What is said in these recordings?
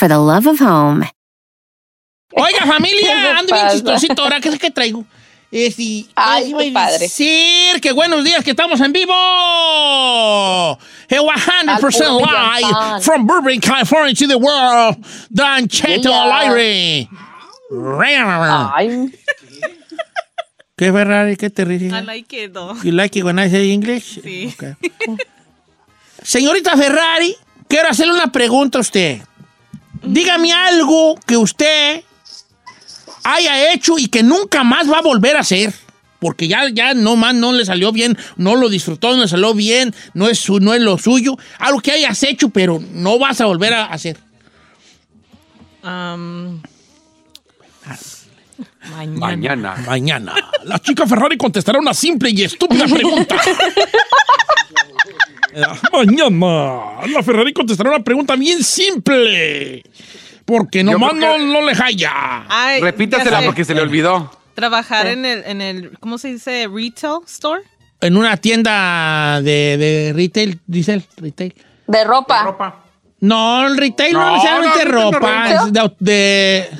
for the love of home. Oiga, familia, ando bien chistosito ahora. ¿Qué es que traigo? Este, Ay, ¿qué qué padre. decir? que buenos días, que estamos en vivo. Hey, 100% Al live from Burbank, California to the world. Dan Cheto al aire. Ay, ¿Qué Ferrari? ¿Qué te ríes? I like it though. You like it when I say English? Sí. Okay. Señorita Ferrari, quiero hacerle una pregunta a usted. Dígame algo que usted haya hecho y que nunca más va a volver a hacer. Porque ya, ya no más no le salió bien, no lo disfrutó, no le salió bien, no es, su, no es lo suyo. Algo que hayas hecho, pero no vas a volver a hacer. Mañana. Mañana. Mañana. La chica Ferrari contestará una simple y estúpida pregunta. Eh, Mañana. La Ferrari contestará una pregunta bien simple. Porque nomás no, no le jalla. Ay, Repítasela porque se le olvidó. Trabajar en el, en el, ¿cómo se dice? Retail store. En una tienda de, de retail, dice él, retail. de ropa. Ropa. No, el retail no, No, necesariamente no, no, no, ropa. de, de-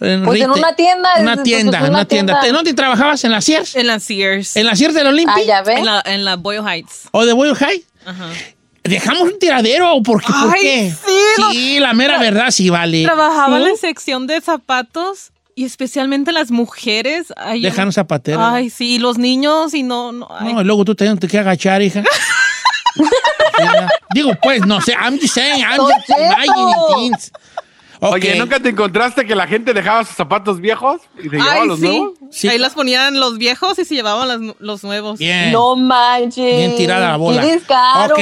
en Pues en una tienda, Una es- tienda, pues en una tienda. tienda. ¿En ¿Dónde trabajabas? ¿En la Sears? En la Sears. ¿En la Sears del Olimpia? Ah, ya ve. En la, en la Boyle Heights. ¿O de Boyle High? Ajá. ¿Dejamos un tiradero? ¿Por qué? ¿Por Ay, qué? sí, no. Sí, la mera verdad sí vale. Trabajaba en la sección de zapatos y especialmente las mujeres. Ay, Dejan un zapatero. Ay, sí, y los niños y no, no. ay. No, y luego tú te tienes que agachar, hija. Digo, pues, no sé, I'm just saying, I'm just imagining things. Oye, ¿nunca te encontraste que la gente dejaba sus zapatos viejos y se llevaba Ay, los sí. nuevos? Sí. Ahí las ponían los viejos y se llevaban las los nuevos. Bien. No manches. Bien tirada la bola. Qué descaro. Ok.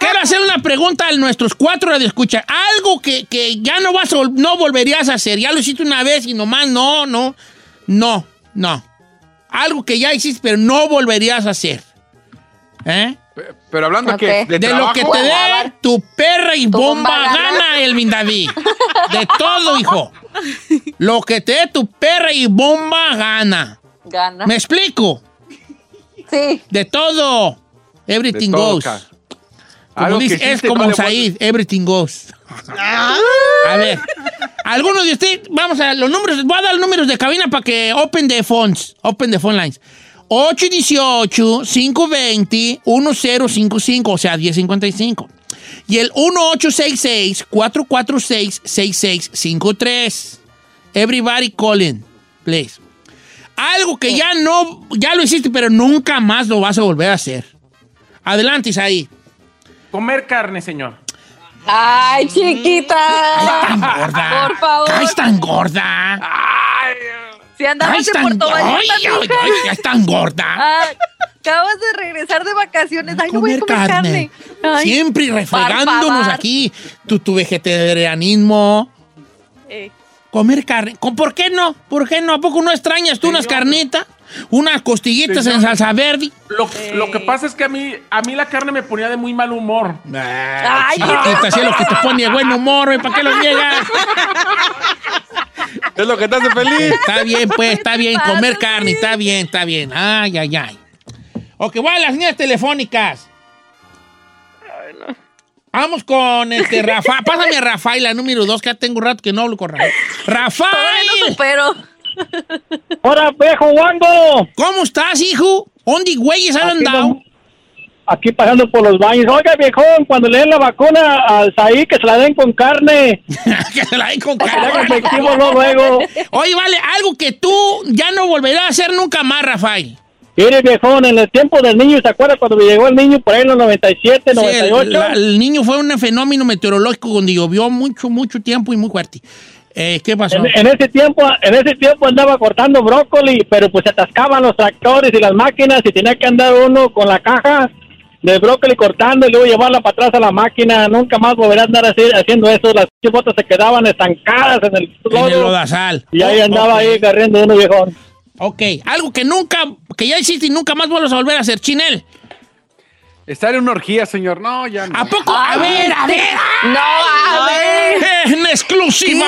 Quiero hacer una pregunta a nuestros cuatro de escucha. Algo que, que ya no vas a, no volverías a hacer. Ya lo hiciste una vez y nomás no, no, no, no. Algo que ya hiciste, pero no volverías a hacer. ¿Eh? Pe- Pero hablando Ok. que De de, lo que te dé tu perra y Tu bomba, bomba gana, gana. Elvin David. De todo, hijo. Lo que te dé tu perra y bomba gana. Gana. ¿Me explico? Sí. De todo. de Everything todo, goes. Como Algo que dice, es como no le Said, everything goes. Ah. A ver, algunos de ustedes, vamos a los números, voy a dar los números de cabina para que open the phones, open the phone lines. 818-520-1055, o sea, 1055. Y el 1866-446-6653. Everybody calling, please. Algo que ya no, ya lo hiciste, pero nunca más lo vas a volver a hacer. Adelante, Isaí. Comer carne, señor. Ay, chiquita. tan gorda. Por favor. Ay, es tan gorda. Si Ay, andabas en tan, Puerto ay, Vallarta, ay, mija. ay, es tan gorda. Ay, acabas de regresar de vacaciones. Ay, no voy a comer carne. Ay. Siempre refregándonos aquí. Tu, tu vegetarianismo. Eh, Comer carne. ¿Con- ¿Por qué no? ¿Por qué no? ¿A poco no extrañas tú unas carnitas? Unas costillitas en salsa verde. Lo, lo que pasa es que a mí, a mí la carne me ponía de muy mal humor. Ay, Ay, chiquita, si es lo que te pone de buen humor, ¿para qué lo niegas? Es lo que te hace feliz. Está bien, pues, está bien. Comer carne, está bien, está bien. Ay, ay, ay. Ok, voy a las líneas telefónicas. Vamos con este Rafa. Pásame a Rafael, la número dos, que ya tengo un rato que no hablo con Rafael. ¡Rafael! no supero. ¡Hola, viejo Wando! ¿Cómo estás, hijo? ¿Dónde güeyes han andado? Aquí pasando por los baños. Oiga, viejón, cuando le den la vacuna al Saí, que se la den con carne. que se la den con carne. luego. Oye, vale, algo que tú ya no volverás a hacer nunca más, Rafael. Mire, viejón, en el tiempo del niño, ¿se acuerda cuando llegó el niño por ahí en los 97, Sí, 98? el, la- el niño fue un fenómeno meteorológico donde llovió mucho, mucho tiempo y muy fuerte. Eh, ¿Qué pasó? En, en ese tiempo, en ese tiempo andaba cortando brócoli, pero pues se atascaban los tractores y las máquinas y tenía que andar uno con la caja de brócoli cortando y luego llevarla para atrás a la máquina. Nunca más volverá a andar así- haciendo eso. Las botas se quedaban estancadas en el en el lodo. lodazal. Y ahí Oh, andaba ok. ahí corriendo uno viejón. Ok, algo que nunca, que ya hiciste y nunca más vuelves a volver a hacer, Chinel. Estar en una orgía, señor. No, ya no. ¿A poco? A ver, a ver. No, a ver. En exclusiva,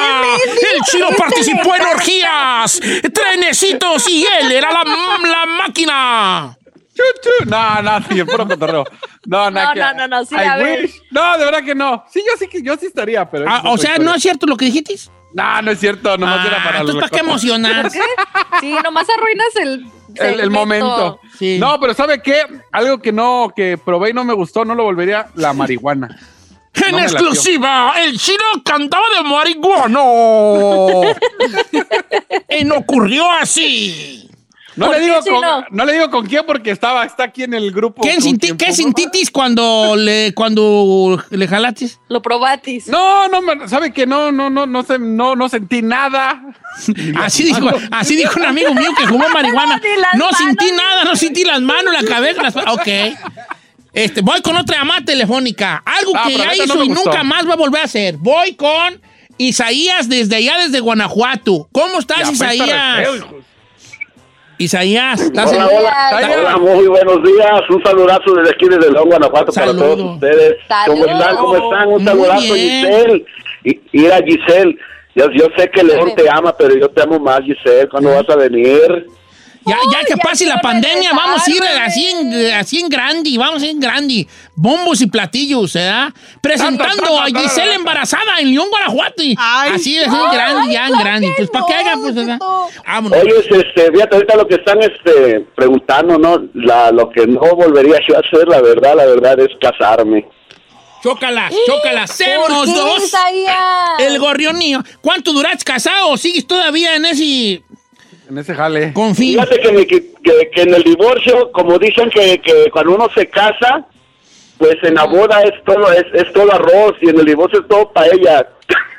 el chino participó en orgías, trenecitos y él era la, la máquina. Chu, chu. No, no, señor, puro cotorreo. No, no, No, que- no, no, no, sí, I a ver. wish. No, de verdad que no. Sí, yo sí que yo sí estaría, pero. Ah, o sea, historia. ¿no es cierto lo que dijiste? No, no es cierto, nomás era Ah, para entonces, ¿para qué emocionar? Sí, nomás arruinas el, el, el momento. Sí. No, pero ¿sabe qué? Algo que no, que probé y no me gustó, no lo volvería, la marihuana. En No exclusiva, el chino cantaba de marihuana. y no ocurrió así. No ¿Por le, digo con, no le digo con quién porque estaba, está aquí en el grupo. ¿Qué, sinti- sintitis cuando le, cuando le jalatis? Lo probatis. No, no, ¿sabe que no, no, no, no, no, no sentí nada. Así dijo, así dijo un amigo mío que jugó marihuana. No sentí nada, no sentí las manos, la cabeza. Las... Ok. Este, voy con otra llamada telefónica. Algo Ah, que ya no hizo y gustó. nunca más va a volver a hacer. Voy con Isaías desde allá, desde Guanajuato. ¿Cómo estás, Isaías? feo. Isaías, ¿estás en- Hola, hola. Hola, muy buenos días. Un saludazo desde aquí, desde León, Guanajuato, Saludo. para todos ustedes. ¿Cómo están? ¿Cómo están? Un Muy saludazo, bien. Giselle. Y, mira, Giselle, yo, yo sé que León te ama, pero yo te amo más, Giselle. ¿Cuándo vas a venir? Ya, ya que ya pase la pandemia, regresar, vamos a ir así en, así en grande, vamos a ir en grande. Bombos y platillos, ¿verdad? Presentando a Giselle embarazada en León, Guanajuato. y Ay. así es, en grande, ya en grande. Pues para que haga, pues, ¿verdad? Vámonos. Oye, este, fíjate, ahorita lo que están este, preguntando, ¿no? La, lo que no volvería yo a hacer, la verdad, la verdad, es casarme. Chócalas, chócalas. ¿Por Semos qué, dos. Isaías? El gorrionillo. ¿Cuánto duraste casado sigues todavía en ese En ese jale. confío? Fíjate que, me- que, que- que en el divorcio, como dicen que, que cuando uno se casa, pues en la boda es todo es, es todo arroz y en el divorcio es todo paella.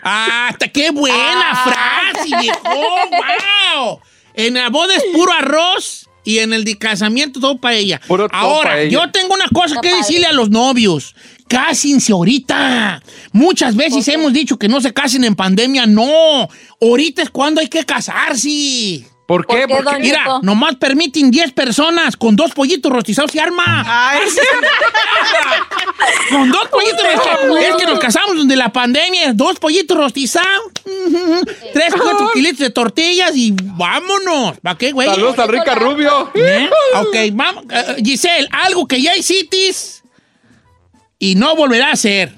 Ah, hasta qué buena Ah. frase, viejo. ¡Wow! En la boda es puro arroz y en el de casamiento todo para ella. Puro Ahora, paella. yo tengo una cosa que decirle a los novios. Cásense ahorita. Muchas veces hemos dicho que no se casen en pandemia. No. Ahorita es cuando hay que casarse. ¿Por qué? ¿Por qué, Porque don Mira, nomás permiten 10 personas con dos pollitos rostizados se arma. Ay, sí. Con dos pollitos rostizados. Es que nos casamos donde la pandemia es dos pollitos rostizados, tres, cuatro kilitos de tortillas y vámonos. ¿Para qué, güey? saludos al Rica Rubio. ¿Eh? Ok, vamos. eh, Giselle, algo que ya hiciste y no volverá a hacer.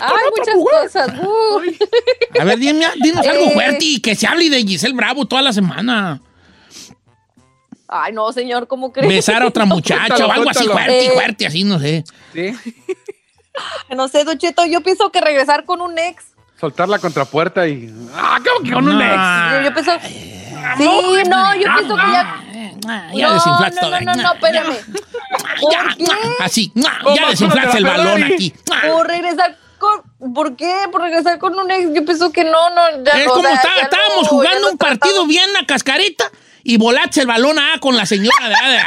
Ay, muchas cosas. Uh. A ver, dime, dinos algo Eh. fuerte y que se hable de Giselle Bravo toda la semana. Ay, no, señor, ¿cómo crees? Besar a otra muchacha Cuéntalo, o algo así fuerte, Eh. fuerte, así, no sé. Sí. No sé, Don Cheto, yo pienso que regresar con un ex. Soltar la contrapuerta y. ¡Ah, ¿cómo que con un ex? Yo, yo pienso... Sí, no, yo pienso que ya... Ya no, desinflaste no, todo. no, no, no, espérame. Ya, ¿Por qué? así, ya desinflaste el balón aquí. Por regresar con... ¿Por qué? Por regresar con un ex. Yo pienso que no, no, ya Es no, o como sea, estaba- ya estábamos no, jugando un partido bien a cascarita y volaste el balón ah, con la señora de, de-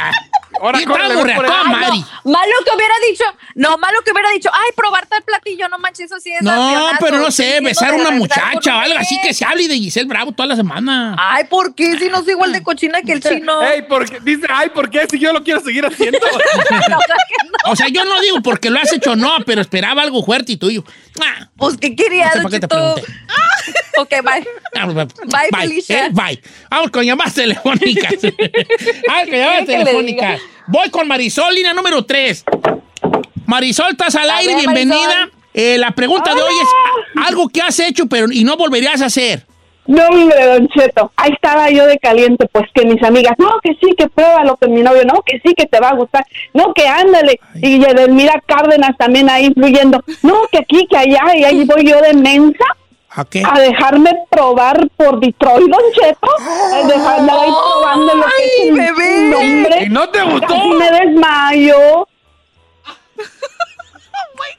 Ahora córrele, por. Mari. Malo que hubiera dicho, no, malo que hubiera dicho, ay, probar tal platillo, no manches, eso sí es No, pero no sé, diciendo besar a de una regresar muchacha o algo así que se hable de Giselle Bravo toda la semana. Ay, ¿por qué? Si no soy igual de cochina que el chino. Ey, ¿por qué? Dice, ay, ¿por qué? Si yo lo quiero seguir haciendo. No, claro que no. O sea, yo no digo porque lo has hecho no, pero esperaba algo fuerte y tuyo. Ah, Pues, ¿qué quería, no sé Don por qué te Cheto? pregunté. Ok, bye. Ah, Bye, Bye, Felicia. eh, bye. Vamos con llamadas telefónicas. Vamos con llamadas ¿Qué le telefónicas. Voy con Marisol, línea número 3. Marisol, estás al aire, ver, bienvenida. Eh, la pregunta de hoy es a- algo que has hecho pero y no volverías a hacer. No, hombre, Don Cheto, ahí estaba yo de caliente, pues que mis amigas, no, que sí, que pruébalo con mi novio, no, que sí, que te va a gustar, no, que ándale, y Edelmira Cárdenas también ahí influyendo, no, que aquí, que allá, y ahí voy yo de mensa ¿A qué? a dejarme probar por Detroit, Don Cheto, a dejarme ahí probando lo que es un hombre. ¿Y no te gustó? Casi me desmayo.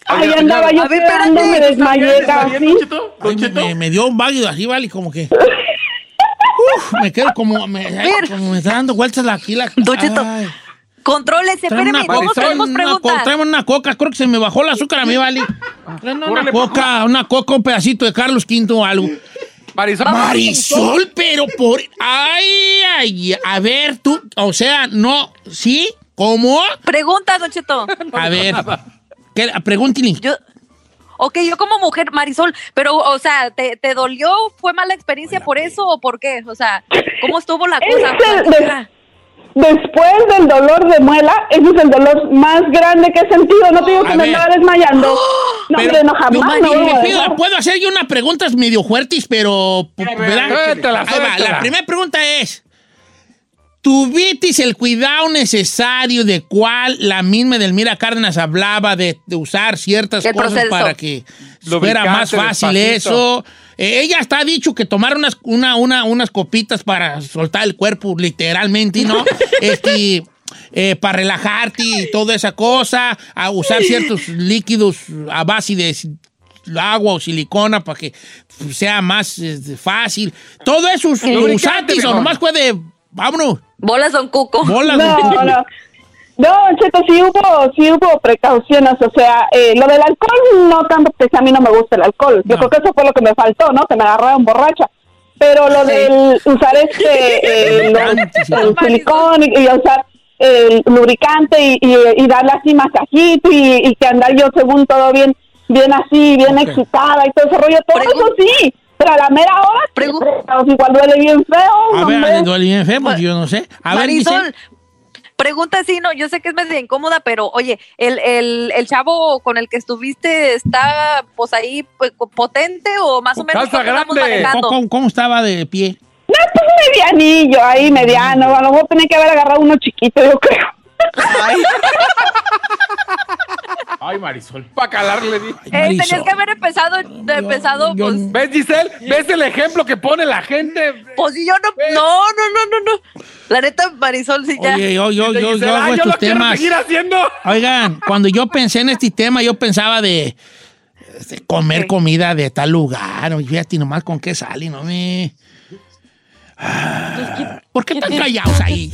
Ahí andaba yo A ver, esperando, me desmayé ¿Está bien, casi. Me, me- dio un váguido así, vale, como que. Uf, me quedo como. Me, como me está dando vueltas la, aquí la. Don Cheto, ay. Espéreme, todos Marisol, tenemos preguntas. tráeme una coca, creo que se me bajó el azúcar a mí, vale. Tráeme una Órale, coca, una coca, un pedacito de Carlos V o algo. Marisol, Marisol, pero por. Ay, ay, a ver, tú, o sea, no, ¿sí? ¿Cómo? Pregunta, Don Cheto. A ver, ¿qué, pregúntale. Yo, ok, yo como mujer, Marisol, pero, o sea, ¿te, te dolió? ¿Fue mala experiencia por eso o por qué? O sea, ¿cómo estuvo la cosa? De- después del dolor de muela, ese es el dolor más grande que he sentido. No te digo A que me ver. andaba desmayando. No, Pero, hombre, no, jamás no, pido- dejar. puedo hacer yo unas preguntas medio fuertes, pero. ¿verdad? suéltala, Ahí va, suéltala. La primera pregunta es: ¿Tuviste el cuidado necesario de cuál la misma Edelmira Cárdenas hablaba de, de usar ciertas El cosas proceso. para que fuera más fácil despacito. eso? Eh, ella está dicho que tomar unas, una, una, unas copitas para soltar el cuerpo, literalmente, ¿no? este, eh, para relajarte y toda esa cosa, a usar ciertos líquidos a base de agua o silicona para que sea más eh, fácil. Todo eso, ¿lo Lubricante, usaste o nomás fue de, vámonos, Bolas, Don Cuco. bolas. No, de- no. No, Cheto, sí hubo, sí hubo precauciones, o sea, eh, lo del alcohol no tanto, porque a mí no me gusta el alcohol. Yo No. creo que eso fue lo que me faltó, ¿no? Que me agarraron borracha. Pero lo del usar este, eh, sí. el silicón y, y usar el lubricante y, y, y darle así masajito y, y que andar yo según todo bien, bien así, bien excitada y todo ese rollo, todo Pregun- eso sí. Pero a la mera hora, pues, igual duele bien feo. A ver, hombre. duele bien feo, pues, yo no sé. A ver, Marisol, dice, pregunta sí, no, yo sé que es medio incómoda, pero oye, el, el, el chavo con el que estuviste está pues ahí pues, potente o más o menos grande. cómo- cómo estaba de pie? No, pues medianillo ahí, mediano. A lo mejor tenía que haber agarrado uno chiquito, yo creo. Ay, Marisol, para calarle. Eh, tenías Marisol. que haber empezado, de- empezado, yo- pues, ¿Ves, Giselle? ¿Ves el ejemplo que pone la gente? pues si yo no, no, no, no, no, no. La neta, Marisol, sí ya. Oye, yo, yo, yo, Giselle, yo "Ah, hago yo estos lo quiero temas. seguir haciendo. Oigan, cuando yo pensé en este tema, yo pensaba de, de comer comida de tal lugar. Oye, fíjate nomás con qué sale, no me. Ah, ¿Por qué están callados ahí?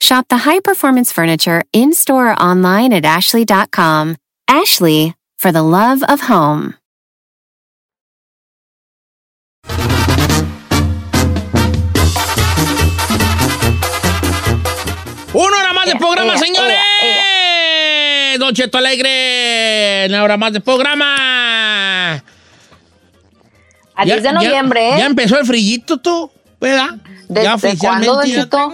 Shop the high performance furniture in store or online at ashley.com. Ashley, for the love of home. Una hora más de programa, señores. Don Cheto Alegre, una hora más de programa. A Ya- 10 de ya- noviembre, ¿eh? Ya empezó el frillito, tú, ¿verdad? ¿Desde ya cuándo, Don Cheto?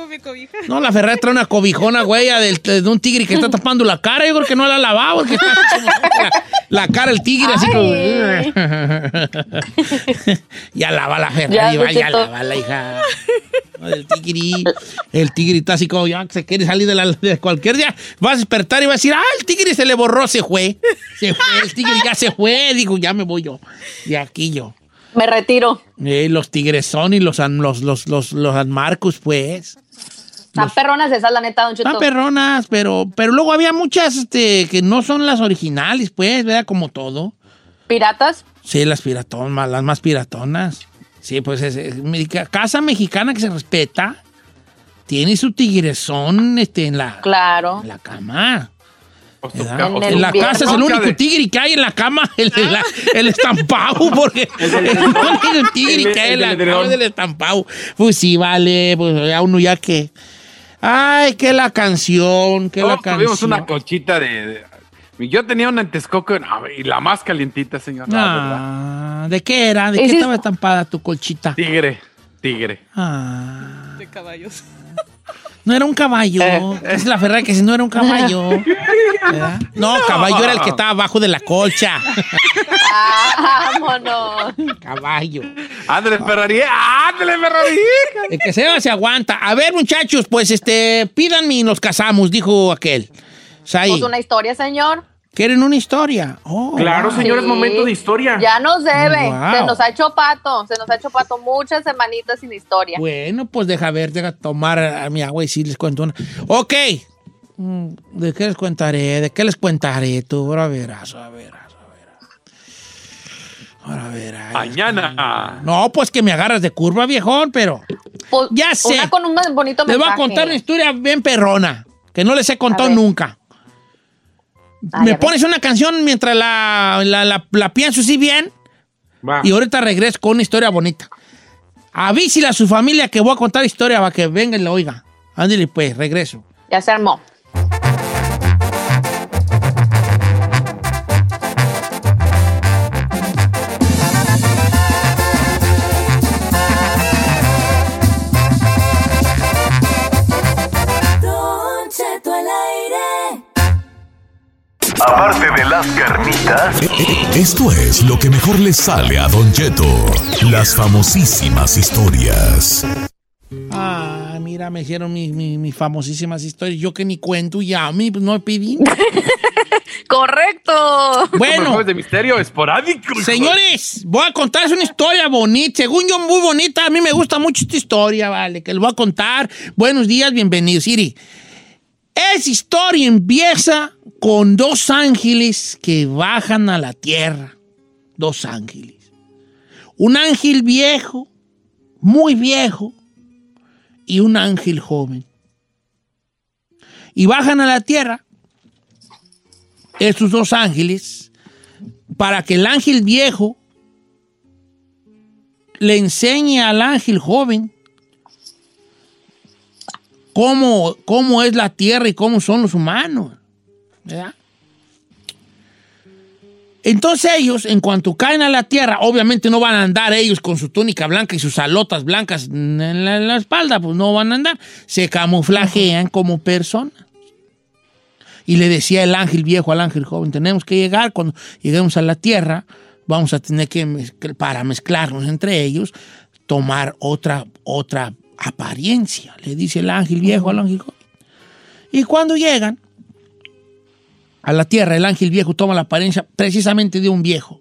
No, la Ferrari trae una cobijona, güey, del- de un tigre que está tapando la cara. Yo creo que no la ha lavado, porque está como la, la cara el tigre, así como. ya lava la Ferrari, Ya, va, ya lava la hija. No, El tigre, el tigre está así como ya se quiere salir de, la, de cualquier día. Va a despertar y va a decir, ah, el tigre se le borró, se fue. Se fue, el tigre ya se fue. Digo, ya me voy yo. De aquí yo. Me retiro. Eh, los tigres son y los, los, los, los, los Marcus, pues. Están perronas esas, la neta, Don Cheto. Están perronas, pero, pero luego había muchas este, que no son las originales, pues, ¿verdad? Como todo. ¿Piratas? Sí, las piratonas, las más piratonas. Sí, pues es, casa mexicana que se respeta. Tiene su tigresón este, en, la, Claro. en la cama. ¿Verdad? En En, la casa es el único tigre que hay en la cama, el, el, el estampado, porque es el único tigre que hay en la cama es el estampado. Pues sí, vale, pues ya uno ya que... Ay, que la canción, que la Todos tuvimos canción. una cochita de, de- Yo tenía una en Texcoco no, y la más calientita, señor. Ah, ¿De qué era? ¿De qué estaba estampada tu colchita? Tigre, tigre. Ah, De caballos. No era un caballo. Es la Ferrari que si no era un caballo. ¿verdad? No, caballo era el que estaba abajo de la colcha. Ah, vámonos. caballo. Ándale, Ferrari. Ándale, Ferrari. El que se va se aguanta. A ver, muchachos, pues este, pídanme y nos casamos, dijo aquel. Pues una historia, señor. ¿Quieren una historia? Oh, Claro, wow. señor, es Sí. momento de historia. Ya nos debe. Wow. Se nos ha hecho pato. Se nos ha hecho pato muchas semanitas sin historia. Bueno, pues deja ver, deja tomar a mi agua y sí les cuento una. Ok. Mm, ¿De qué les contaré? ¿De qué les contaré tú? Ahora verás, ahora verás, ahora verás. Ahora verás. Mañana. No, pues que me agarras de curva, viejón, pero Pues, Ya sé. Una con un más bonito les voy a mensaje. contar una historia bien perrona, que no les he contado nunca. Ah, me pones una canción mientras la, la, la- la pienso así bien Va. y ahorita regreso con una historia bonita. Avísile a su familia que voy a contar historia para que venga y la oiga. Ándale pues, regreso. Ya se armó. Carnitas, esto es lo que mejor le sale a Don Cheto. Las famosísimas historias. Ah, mira, me hicieron mis mi, mis famosísimas historias. Yo que ni cuento ya, mi, pues no pedí. ¡Correcto! Bueno, de misterio esporádico. señores, voy a contarles una historia bonita. Según yo, muy bonita. A mí me gusta mucho esta historia, vale, que les voy a contar. Buenos días, bienvenidos. Siri. Esa historia empieza con dos ángeles que bajan a la tierra. Dos ángeles. Un ángel viejo, muy viejo, y un ángel joven. Y bajan a la tierra estos dos ángeles para que el ángel viejo le enseñe al ángel joven cómo, cómo es la tierra y cómo son los humanos. ¿verdad? Entonces ellos, en cuanto caen a la tierra, obviamente no van a andar ellos con su túnica blanca y sus alotas blancas en la, espalda, pues no van a andar. Se camuflajean como personas. Y le decía el ángel viejo al ángel joven, tenemos que llegar, cuando lleguemos a la tierra, vamos a tener que, para mezclarnos entre ellos, tomar otra, otra apariencia, le dice el ángel viejo al ángel joven. Y cuando llegan a la tierra, el ángel viejo toma la apariencia precisamente de un viejo.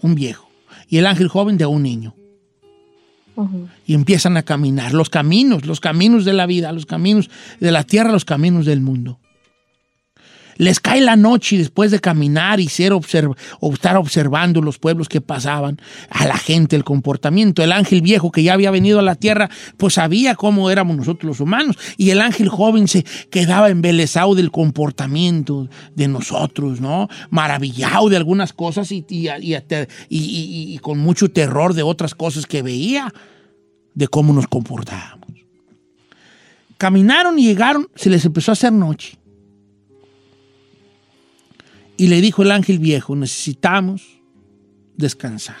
Un viejo. Y el ángel joven de un niño. Y empiezan a caminar los caminos, los caminos de la vida, los caminos de la tierra, los caminos del mundo. Les cae la noche después de caminar y ser o estar observando los pueblos que pasaban, a la gente, el comportamiento. El ángel viejo que ya había venido a la tierra, pues sabía cómo éramos nosotros los humanos. Y el ángel joven se quedaba embelesado del comportamiento de nosotros, ¿no? Maravillado de algunas cosas y, y, y, y con mucho terror de otras cosas que veía, de cómo nos comportábamos. Caminaron y llegaron, se les empezó a hacer noche. Y le dijo el ángel viejo, necesitamos descansar.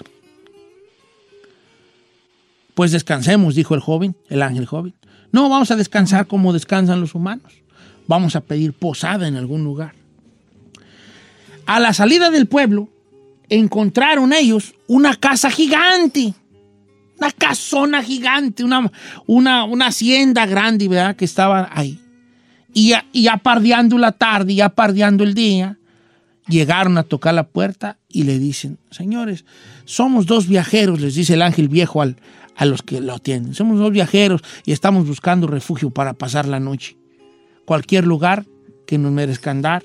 Pues descansemos, dijo el joven, el ángel joven. No, vamos a descansar como descansan los humanos. Vamos a pedir posada en algún lugar. A la salida del pueblo, encontraron ellos una casa gigante. Una casona gigante, una, una, una hacienda grande, ¿verdad? Que estaba ahí. Y y ya pardeando la tarde, ya pardeando el día, llegaron a tocar la puerta y le dicen, señores, somos dos viajeros, les dice el ángel viejo al, a los que lo atienden, somos dos viajeros y estamos buscando refugio para pasar la noche. Cualquier lugar que nos merezcan dar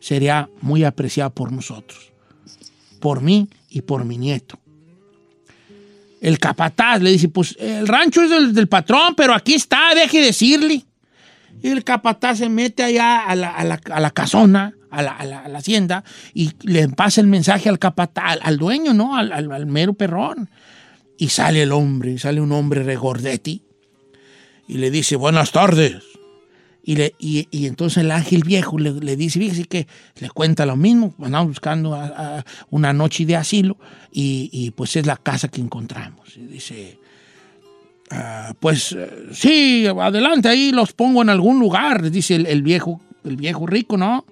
sería muy apreciado por nosotros, por mí y por mi nieto. El capataz le dice, pues el rancho es del, del patrón, pero aquí está, deje decirle. Y el capataz se mete allá a la, a la, a la casona, a la, hacienda, y le pasa el mensaje al capataz, al, dueño, ¿no? Al, mero perrón. Y sale el hombre, sale un hombre regordetti, y le dice, buenas tardes. Y, le, y, entonces el ángel viejo le, dice, que le cuenta lo mismo, andamos buscando a, una noche de asilo, y, pues es la casa que encontramos. Y dice, Uh, pues uh, sí, adelante, ahí los pongo en algún lugar, dice el, viejo, el viejo rico, ¿no?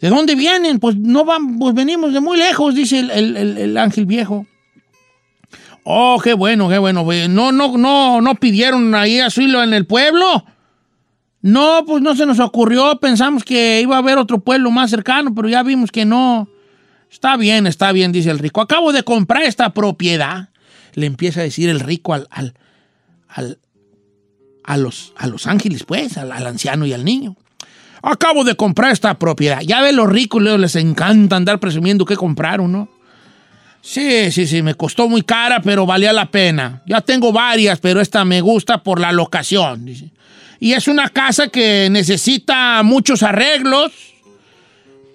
¿De dónde vienen? Pues no van, pues venimos de muy lejos, dice el, el, el ángel viejo. Oh, qué bueno, qué bueno. No, no, no, no pidieron ahí asilo en el pueblo. No, pues no se nos ocurrió. Pensamos que iba a haber otro pueblo más cercano, pero ya vimos que no. Está bien, está bien, dice el rico. Acabo de comprar esta propiedad le empieza a decir el rico al, al, al a, los, a los ángeles, pues, al, al, anciano y al niño. Acabo de comprar esta propiedad. Ya ve, los ricos les encanta andar presumiendo que compraron, ¿no? Sí, sí, sí, me costó muy cara, pero valía la pena. Ya tengo varias, pero esta me gusta por la locación. Dice. Y es una casa que necesita muchos arreglos,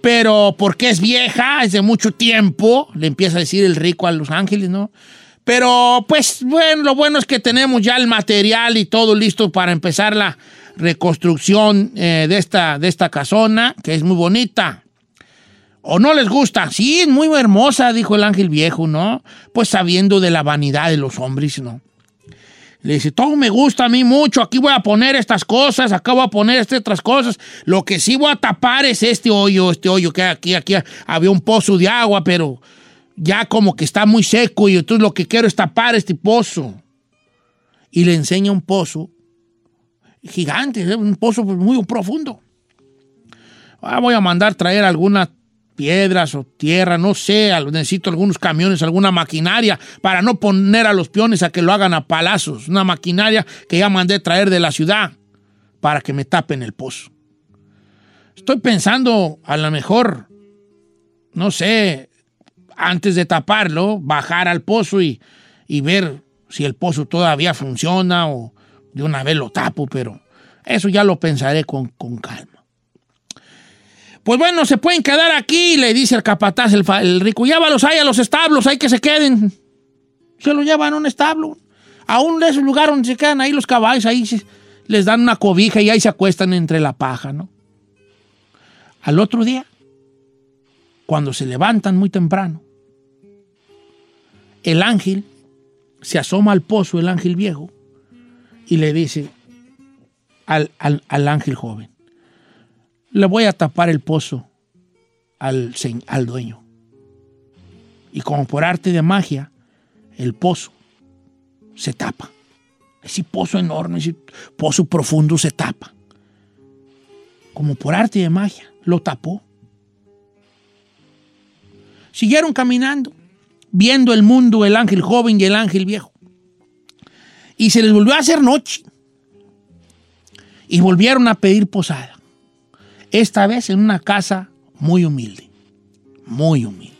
pero porque es vieja, es de mucho tiempo, le empieza a decir el rico a los ángeles, ¿no? Pero pues bueno, lo bueno es que tenemos ya el material y todo listo para empezar la reconstrucción eh, de, esta, de esta casona, que es muy bonita. ¿O no les gusta? Sí, es muy hermosa, dijo el ángel viejo, ¿no? Pues sabiendo de la vanidad de los hombres, ¿no? Le dice, todo me gusta a mí mucho, aquí voy a poner estas cosas, acá voy a poner estas otras cosas. Lo que sí voy a tapar es este hoyo, este hoyo que aquí, aquí había un pozo de agua, pero ya como que está muy seco y entonces lo que quiero es tapar este pozo. Y le enseña un pozo gigante, un pozo muy profundo. Ah, voy a mandar traer algunas piedras o tierra, no sé, necesito algunos camiones, alguna maquinaria para no poner a los peones a que lo hagan a palazos. Una maquinaria que ya mandé traer de la ciudad para que me tapen el pozo. Estoy pensando, a lo mejor, no sé, antes de taparlo, bajar al pozo y, y, ver si el pozo todavía funciona o de una vez lo tapo, pero eso ya lo pensaré con, con calma. Pues bueno, se pueden quedar aquí, le dice el capataz, el, el rico. Llévalos ahí a los establos, hay que se queden. Se los llevan a un establo. A un lugares donde se quedan ahí los caballos, ahí les dan una cobija y ahí se acuestan entre la paja, ¿no? Al otro día, cuando se levantan muy temprano, el ángel se asoma al pozo, el ángel viejo, y le dice al, al, al ángel joven, le voy a tapar el pozo al, al dueño. Y como por arte de magia, el pozo se tapa. Ese pozo enorme, ese pozo profundo se tapa. como por arte de magia, lo tapó. Siguieron caminando, viendo el mundo, el ángel joven y el ángel viejo. Y se les volvió a hacer noche. Y volvieron a pedir posada. Esta vez en una casa muy humilde. Muy humilde.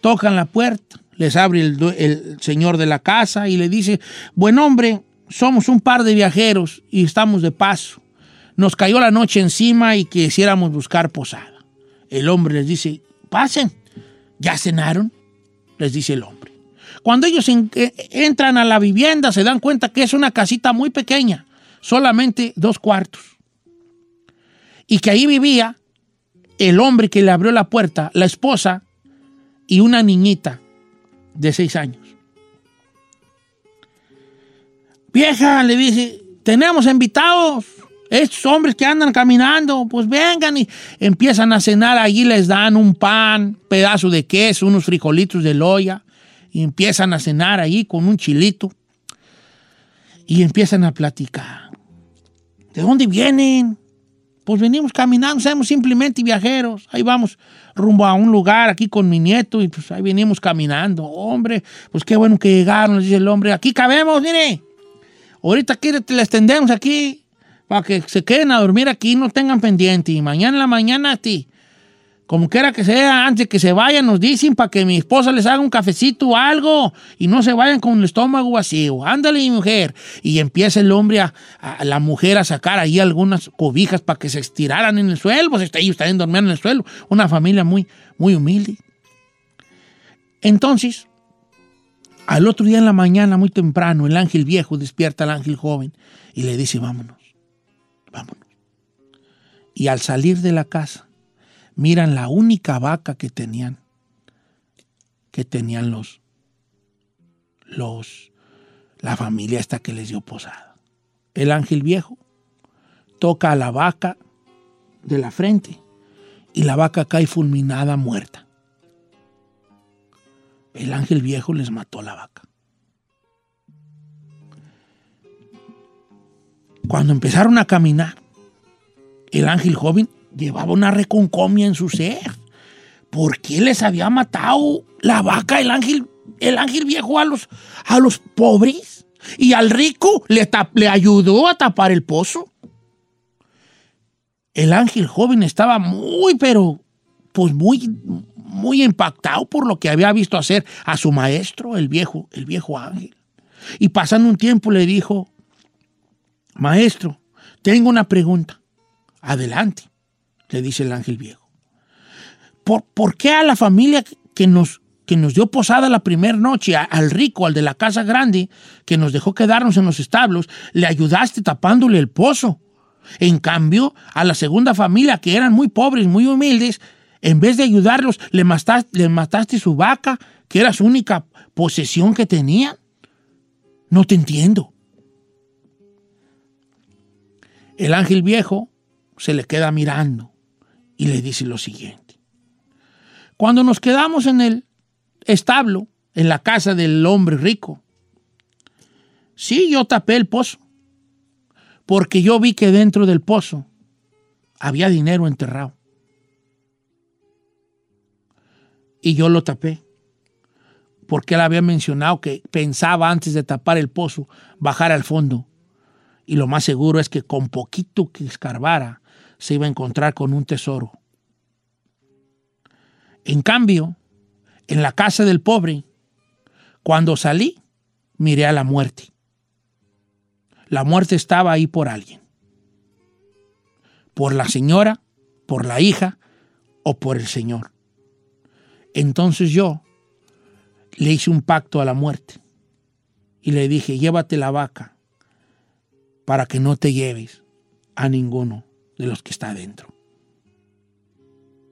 Tocan la puerta, les abre el, señor de la casa y le dice, buen hombre, somos un par de viajeros y estamos de paso. Nos cayó la noche encima y quisiéramos buscar posada. El hombre les dice, pasen, ¿ya cenaron? Les dice el hombre. Cuando ellos eh, entran a la vivienda se dan cuenta que es una casita muy pequeña, solamente dos cuartos. Y que ahí vivía el hombre que le abrió la puerta, la esposa y una niñita de seis años. Vieja, le dice, tenemos invitados. Estos hombres que andan caminando, pues vengan y empiezan a cenar. Allí les dan un pan, pedazo de queso, unos frijolitos de loya. Y empiezan a cenar allí con un chilito. Y empiezan a platicar. ¿De dónde vienen? Pues venimos caminando, somos simplemente viajeros. Ahí vamos rumbo a un lugar aquí con mi nieto y pues ahí venimos caminando. Hombre, pues qué bueno que llegaron, dice el hombre. Aquí cabemos, mire. Ahorita aquí les tendemos aquí para que se queden a dormir aquí, no tengan pendiente. Y mañana en la mañana, ti, como quiera que sea, antes que se vayan, nos dicen para que mi esposa les haga un cafecito o algo y no se vayan con el estómago vacío. Ándale, mi mujer. Y empieza el hombre, a, la mujer, a sacar ahí algunas cobijas para que se estiraran en el suelo. Pues ellos también dormían en el suelo. Una familia muy, muy humilde. Entonces, al otro día en la mañana, muy temprano, el ángel viejo despierta al ángel joven y le dice, vámonos, vámonos. Y al salir de la casa, miran la única vaca que tenían, que tenían los, los, la familia esta que les dio posada. El ángel viejo toca a la vaca de la frente y la vaca cae fulminada, muerta. El ángel viejo les mató a la vaca. Cuando empezaron a caminar, el ángel joven llevaba una reconcomia en su ser. ¿Por qué les había matado la vaca el ángel, el ángel viejo a los, a los pobres? Y al rico le, tap- le ayudó a tapar el pozo. El ángel joven estaba muy, pero, pues muy, muy impactado por lo que había visto hacer a su maestro, el viejo, el viejo ángel. Y pasando un tiempo le dijo, maestro, tengo una pregunta. Adelante, le dice el ángel viejo. ¿Por, por qué a la familia que nos, que nos dio posada la primera noche, al rico, al de la casa grande, que nos dejó quedarnos en los establos, le ayudaste tapándole el pozo? En cambio, a la segunda familia, que eran muy pobres, muy humildes, en vez de ayudarlos, le mataste, le mataste su vaca, que era su única posesión que tenían. No te entiendo. El ángel viejo se le queda mirando y le dice lo siguiente. Cuando nos quedamos en el establo, en la casa del hombre rico, sí, yo tapé el pozo, porque yo vi que dentro del pozo había dinero enterrado. Y yo lo tapé, porque él había mencionado que pensaba antes de tapar el pozo bajar al fondo. Y lo más seguro es que con poquito que escarbara se iba a encontrar con un tesoro. En cambio, en la casa del pobre, cuando salí, miré a la muerte. La muerte estaba ahí por alguien. Por la señora, por la hija o por el Señor. Entonces yo le hice un pacto a la muerte y le dije, llévate la vaca para que no te lleves a ninguno de los que está adentro.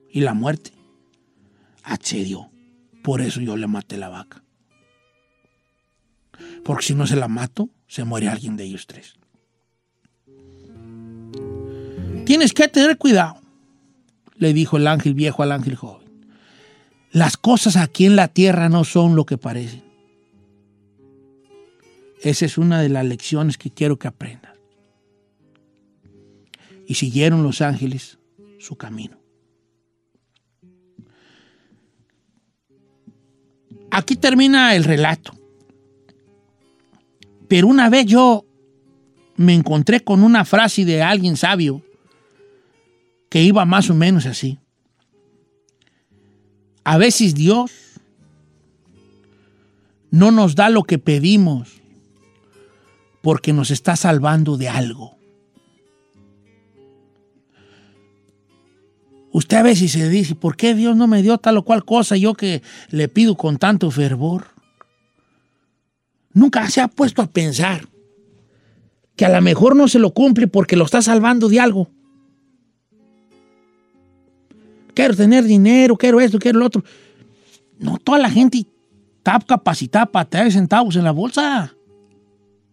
Y la muerte accedió. Por eso yo le maté la vaca. Porque si no se la mato, se muere alguien de ellos tres. Tienes que tener cuidado, le dijo el ángel viejo al ángel joven. Las cosas aquí en la tierra no son lo que parecen. Esa es una de las lecciones que quiero que aprendas. Y siguieron los ángeles su camino. Aquí termina el relato. Pero una vez yo me encontré con una frase de alguien sabio que iba más o menos así. A veces Dios no nos da lo que pedimos porque nos está salvando de algo. Usted a veces se dice, ¿por qué Dios no me dio tal o cual cosa yo que le pido con tanto fervor? Nunca se ha puesto a pensar que a lo mejor no se lo cumple porque lo está salvando de algo. Quiero tener dinero, quiero esto, quiero lo otro. No toda la gente está capacitada para tener centavos en la bolsa.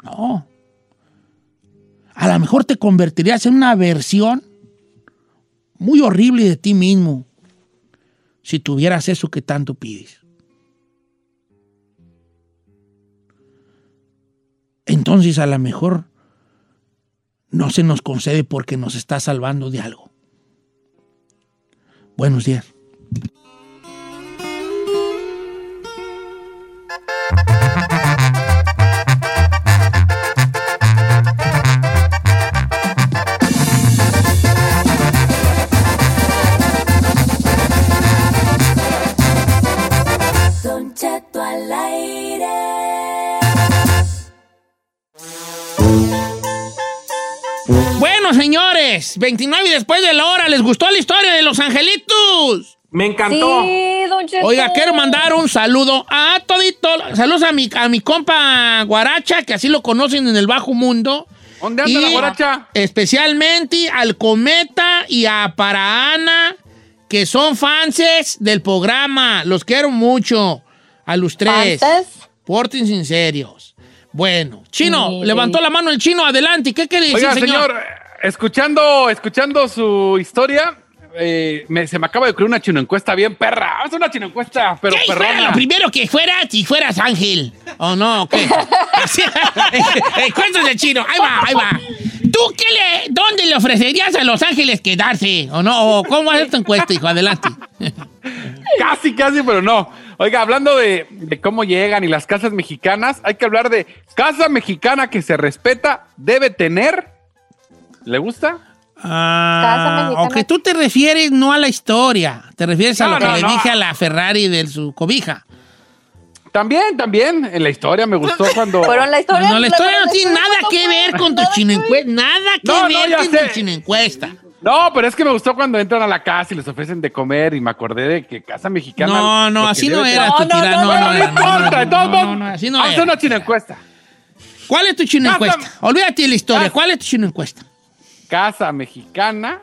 No. A lo mejor te convertirías en una versión muy horrible de ti mismo si tuvieras eso que tanto pides. Entonces a lo mejor no se nos concede porque nos está salvando de algo. Buenos días. Señores, 29 y después de la hora, ¿les gustó la historia de los angelitos? Me encantó. Sí, don Cheto. Oiga, quiero mandar un saludo a todito. Saludos a mi, a mi compa Guaracha, que así lo conocen en el bajo mundo. ¿Dónde anda la guaracha? Especialmente al Cometa y a Paraana, que son fanses del programa. Los quiero mucho. A los tres. ¿Fanses? Porten sinceros. Bueno, Chino, Sí. levantó la mano el chino, adelante. ¿Qué quiere decir, Oiga, señor? señor, escuchando, escuchando su historia, eh, me- se me acaba de ocurrir una chino encuesta bien perra. Hacer una chino encuesta, pero ¿Qué fuera perrona. lo primero que fueras si fueras ángel? ¿O no? ¿O qué? Encuentros de chino. Ahí va, ahí va. ¿Tú qué le, dónde le ofrecerías a los ángeles quedarse? ¿O no? ¿O cómo hacer tu encuesta, hijo? Adelante. Casi, casi, pero no. Oiga, hablando de, de cómo llegan y las casas mexicanas, hay que hablar de casa mexicana que se respeta, debe tener. ¿Le gusta? Ah, mexicana. o que tú te refieres no a la historia, te refieres a No, lo que no, le no. dije a la Ferrari de su cobija. También, también. En la historia me gustó cuando. Pero en la historia. No, la historia no la tiene historia nada que ver con tu nada chino que ver. encuesta. Nada que ver con tu chino encuesta. No, pero es que me gustó cuando entran a la casa y les ofrecen de comer y me acordé de que casa mexicana. No, no, así no era No, tu no, tira. no, No, no, no, No, era, no, importa, no, entonces no, vamos- no, no, así no vamos a hacer era. una chino encuesta. ¿Cuál es tu chino Casa- encuesta? Olvídate de la historia. Casa- ¿Cuál es tu chino encuesta? Casa mexicana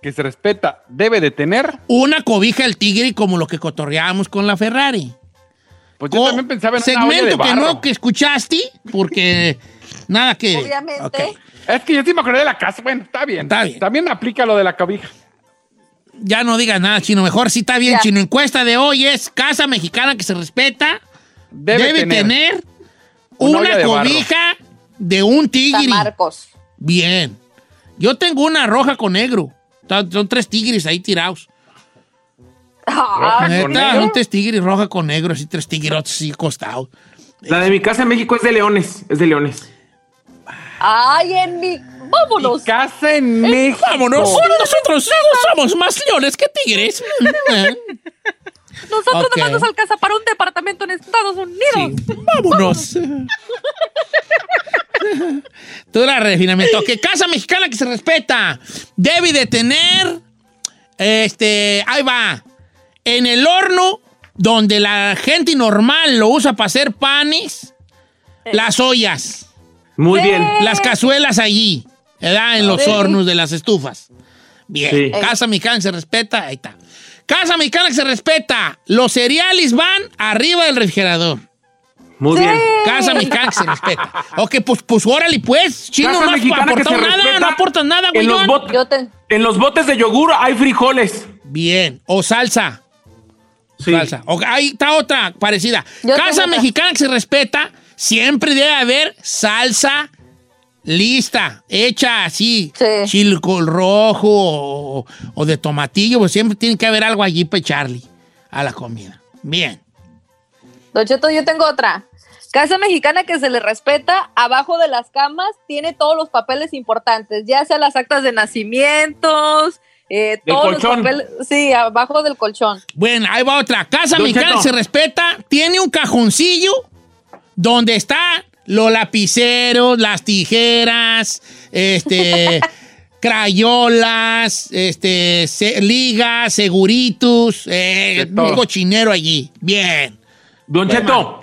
que se respeta debe de tener. Una cobija del tigre como lo que cotorreábamos con la Ferrari. Pues yo Co- también pensaba en una olla de Segmento que no que escuchaste, porque nada que... Obviamente. Es que yo sí me acordé de la casa. Bueno, está bien. Está bien. También aplica lo de la cobija. Ya no digas nada, chino. Mejor sí está bien, Ya. chino. Encuesta de hoy es casa mexicana que se respeta. Debe, Debe, tener. tener, Una barro. cobija de un San tigre. Marcos. Bien. Yo tengo una roja con negro. Son tres tigres ahí tirados. Neta, son tres tigres roja con negro, así tres tigres así acostados. La de mi casa en México es de leones. Es de leones. Ay, en mi. Vámonos. Casa en México. Vámonos. Nosotros somos más leones que tigres. Nosotros Ok. nomás nos alcanza para un departamento en Estados Unidos. Sí, vámonos. Todo era refinamiento. Que casa mexicana que se respeta debe de tener, este, ahí va, en el horno donde la gente normal lo usa para hacer panes, las ollas, Muy bien. las cazuelas allí, ¿verdad? En los hornos de las estufas. Bien, Sí. casa mexicana que se respeta, ahí está. Casa mexicana que se respeta, los cereales van arriba del refrigerador. Muy bien. Casa mexicana que se respeta. Ok, pues, pues órale, pues. Chino, Casa no que aportado nada, no aportas nada, güey. En los, en botes de yogur hay frijoles. Bien. O salsa. Sí. Salsa. O- ahí está otra parecida. Yo Casa mexicana que se respeta, siempre debe haber salsa lista, hecha así, chile col rojo o, o de tomatillo, pues siempre tiene que haber algo allí para echarle a la comida. Bien. Don Cheto, yo tengo otra. Casa mexicana que se le respeta, abajo de las camas tiene todos los papeles importantes, ya sea las actas de nacimientos, eh, Del todos los papeles, sí, abajo del colchón. Bueno, ahí va otra. Casa Don mexicana Cheto. se respeta, tiene un cajoncillo donde está los lapiceros, las tijeras, este, crayolas, este, se- ligas, seguritos, eh, un cochinero allí. Bien. Don Cheto,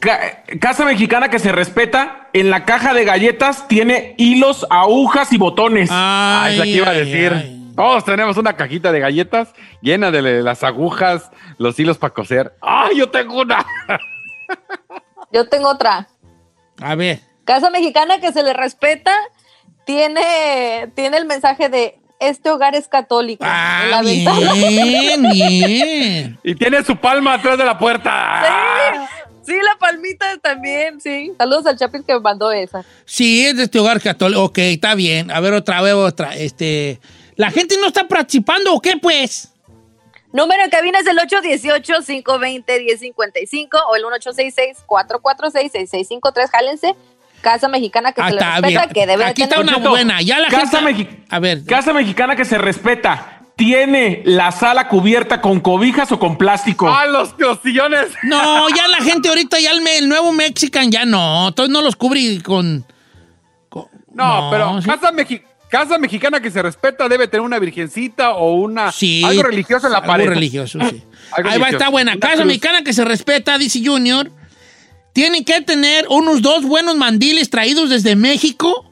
ca- casa mexicana que se respeta, en la caja de galletas tiene hilos, agujas y botones. Ah, es la que iba a decir. Todos tenemos una cajita de galletas llena de las agujas, los hilos para coser. ¡Ah, yo tengo una! Yo tengo otra. A ver. Casa mexicana que se le respeta, tiene, tiene el mensaje de este hogar es católico. en la ventana. Ah, Bien, bien. Y tiene su palma atrás de la puerta. Sí, la palmita también, sí. Saludos al Chapis que me mandó esa. Sí, es de este hogar católico. Ok, está bien. A ver, otra vez, otra. Este, ¿La gente no está participando o qué, pues? Número en cabina es el 818-520-1055 o el 1866-446-6653. Jálense. Casa mexicana que Ah, se le respeta, bien. que debe de Aquí está una buena. Ya la casa, gente- A ver. casa mexicana que se respeta, tiene la sala cubierta con cobijas o con plástico. ¡Ah, los, los sillones! No, ya la gente ahorita, ya el, me- el nuevo Mexican, ya no. Entonces no los cubre con. No, No, pero sí. casa, mexi- casa mexicana que se respeta debe tener una virgencita o una Sí. algo religioso en la algo pared. religioso, sí. Algo Ahí va, está buena. Una Casa cruz. mexicana que se respeta, dice Junior. Tienen que tener unos dos buenos mandiles traídos desde México,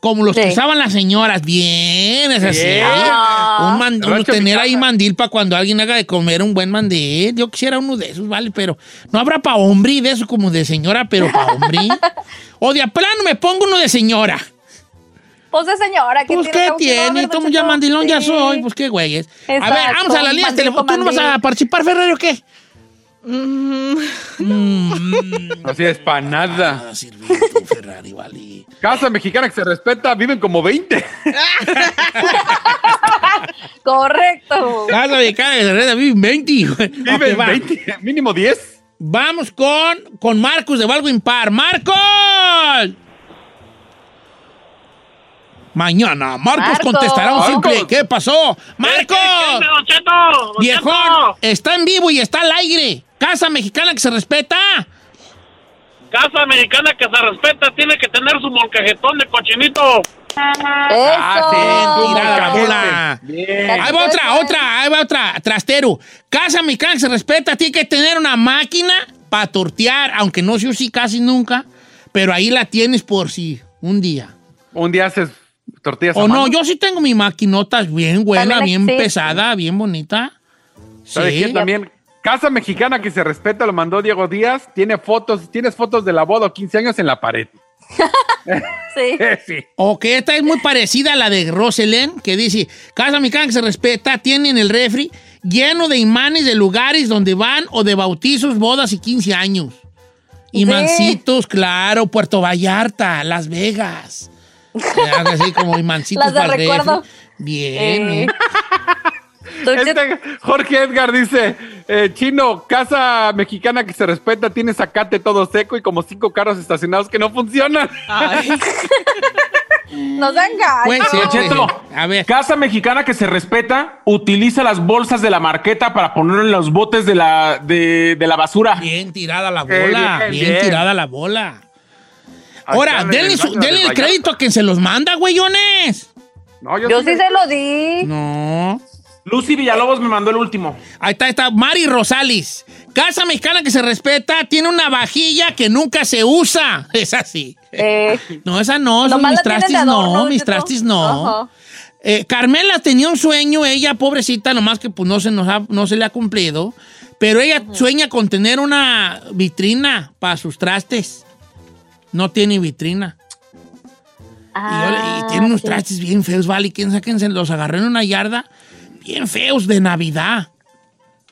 como los que usaban las señoras. Bien, es así. Bien. Un man- Rancho uno tener ahí mandil para cuando alguien haga de comer un buen mandil. Yo quisiera uno de esos, ¿vale? Pero no habrá para hombre de eso como de señora, pero para hombre. o de a plano me pongo uno de señora. Pues de señora, ¿qué Pues, tiene? ¿qué tiene? No, Don ya mandilón, ya Sí. soy. Pues qué güeyes. A ver, Exacto, vamos a las líneas mandil telefónicas. ¿Tú no vas a participar, Ferrari, o qué? Mm, Así es, para nada. Ah, sirve tu Ferrari, vale. Casa mexicana que se respeta, viven como 20. Correcto. Casa de cara de Red viven 20. hijo. Ok, Viven va. 20, mínimo 10. Vamos con, con Marcos de Valgo Impar. ¡Marcos! Mañana, Marcos, Marcos. contestará un simple. Marcos. ¿Qué pasó? ¡Marcos! Don Cheto, Don Viejón, Cheto. está en vivo y está al aire. Casa mexicana que se respeta. Casa americana que se respeta tiene que tener su molcajetón de cochinito. Ah, sí, Tirada la Bien. bola. Bien. Ahí va otra, otra, ahí va otra. Trastero. Casa mexicana que se respeta, tiene que tener una máquina para tortear, aunque no se use casi nunca, pero ahí la tienes por si un día. Un día haces tortillas a O no, mano. yo sí tengo mi maquinota bien buena, bien existe. pesada, bien bonita. ¿Sabe Sí. quién también? Casa mexicana que se respeta, lo mandó Diego Díaz. Tiene fotos, tienes fotos de la boda o 15 años en la pared. Sí. sí. Ok, esta es muy parecida a la de Roselen, que dice, Casa Mexicana que se respeta, tiene en el refri lleno de imanes de lugares donde van o de bautizos, bodas y 15 años. Imancitos, claro, Puerto Vallarta, Las Vegas. Así como imancitos Las de para el refri. recuerdo. Bien, Eh. ¿eh? Este Jorge Edgar dice, eh, chino, casa mexicana que se respeta, tiene zacate todo seco y como cinco carros estacionados que no funcionan. ay. Nos dan ganas. Don Cheto, ser. A ver. casa mexicana que se respeta, utiliza las bolsas de la marqueta para poner en los botes de la, de, de la basura. Bien tirada la Eh, bola, bien, bien, bien. tirada la bola. Ahí Ahora, denle, el su- denle crédito a quien se los manda, güeyones. No, yo, Yo sí se lo di. No. Lucy Villalobos me mandó el último. Ahí está, está Mari Rosales. Casa mexicana que se respeta, tiene una vajilla que nunca se usa. Es así. Eh, No, esa no, son mis trastes no, mis Cheto. trastes no. Eh, Carmela tenía un sueño, ella, pobrecita, nomás que pues no se, nos ha- no se le ha cumplido, pero ella sueña con tener una vitrina para sus trastes. No tiene vitrina. Y, yo le- y Ah, tiene unos sí. trastes bien feos, ¿vale? ¿Quién sabe quién se los agarró en una yarda? Bien feos de Navidad.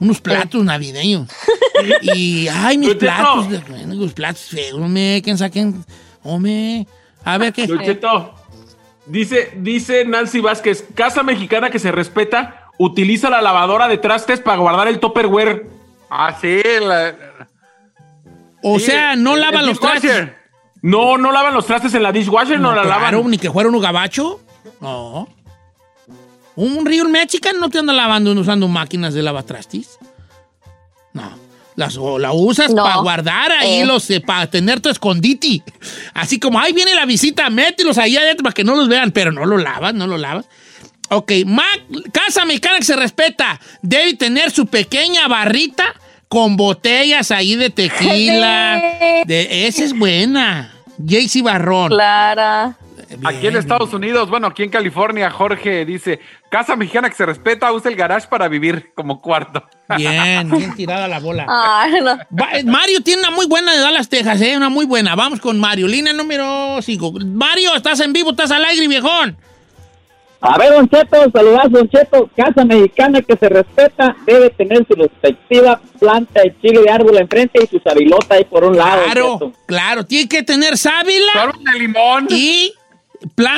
Unos platos navideños. y, ay, mis Cheto. platos, de- los platos feos, hombre. ¿Quién sabe quién? Hombre. A ver qué. Cheto, dice, dice Nancy Vázquez, casa mexicana que se respeta, utiliza la lavadora de trastes para guardar el topperware. Ah, sí. la- O sí, sea, no lava los trastes. No, no lavan los trastes en la dishwasher, no, la claro, lavan. ni que fuera un gabacho. No. Un río mexicano no te anda lavando usando máquinas de lavatrastis. No. Las, o la usas No. para guardar ahí Eh. los, para tener tu escondite. Así como, ahí viene la visita, mételos ahí adentro para que no los vean, pero no lo lavas, no lo lavas. Ok, ma- casa mexicana que se respeta debe tener su pequeña barrita con botellas ahí de tequila. De, esa es buena. JC Barrón. Clara. Aquí en Estados Unidos, bueno, aquí en California, Jorge dice, casa mexicana que se respeta, usa el garage para vivir como cuarto. Bien, bien tirada la bola. Ay, no. Va- eh, Mario tiene una muy buena de Dallas, Texas, ¿eh? Una muy buena. Vamos con Mario. Línea número 5. Mario, estás en vivo, estás al aire, viejón. A ver, Don Cheto, saludas, Don Cheto. Casa mexicana que se respeta debe tener su respectiva planta de chile de árbol enfrente y su sabilota ahí por un lado. Claro, claro. Tiene que tener sábila. Solo de limón. Y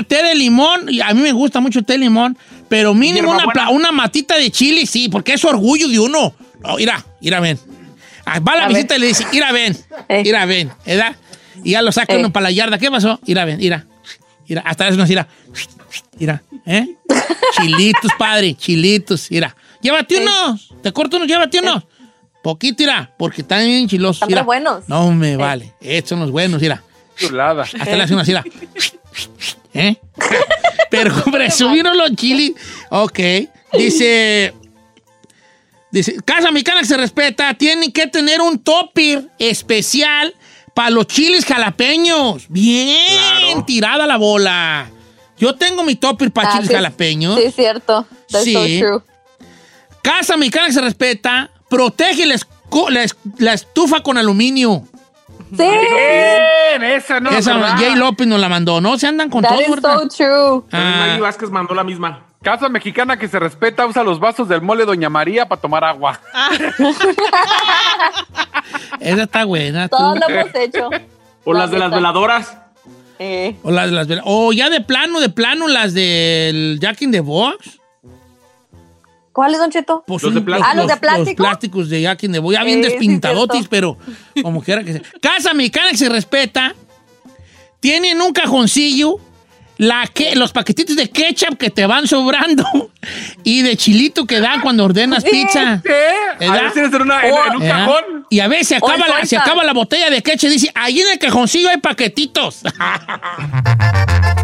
té de limón. Y a mí me gusta mucho el té de limón. Pero mínimo una, Hierbabuena. pla- una matita de chile, sí, porque es orgullo de uno. No, mira, mira, ven. Ah, Va a la A visita ver. y le dice, mira, ven. Eh. Mira, ven. ¿Verdad? Y ya lo saca Eh. uno para la yarda. ¿Qué pasó? Mira, ven, mira. Mira, hasta eso nos mira. Mira, ¿eh? Chilitos, padre, chilitos, mira. Llévate unos. Te corto unos, llévate unos. Poquito, mira, porque están bien chilosos. Están re buenos. No me vale. Estos son los buenos, mira. Chulada. Hasta le hace una mira. ¿Eh? Pero presumieron los chilis. Ok. Dice. Dice, Casa Mexicana que se respeta, tienen que tener un topper especial para los chiles jalapeños. Bien tirada la bola. Yo tengo mi topper para Ah, chiles sí, jalapeños. Sí, es cierto. That's Sí. so true. Casa Mexicana que se respeta, protege la, estufa con aluminio. Sí. Bien, esa no. Esa. Jay López nos la mandó. No se andan con That todo, is ¿verdad? so true. Ah. Maggie Vázquez mandó la misma. Casa mexicana que se respeta, usa los vasos del mole Doña María para tomar agua. Esa está buena. tú. Todos lo hemos hecho. O La las de las veladoras. Eh. O las, las, o ya de plano, de plano, las del Jack in the Box. ¿Cuál es, Don Cheto? Pues Los de plástico. Ah, ¿los de plástico? Los plásticos de Jack in the Box. Ya bien sí, despintadotis, pero como quiera que sea. Casa mexicana que se respeta. Tienen un cajoncillo. La que, los paquetitos de ketchup que te van sobrando y de chilito que dan cuando ordenas pizza. En, una- en- en un ¿Verdad? cajón. Y a veces se acaba, la, se acaba la botella de ketchup y dice, ahí en el cajoncillo hay paquetitos.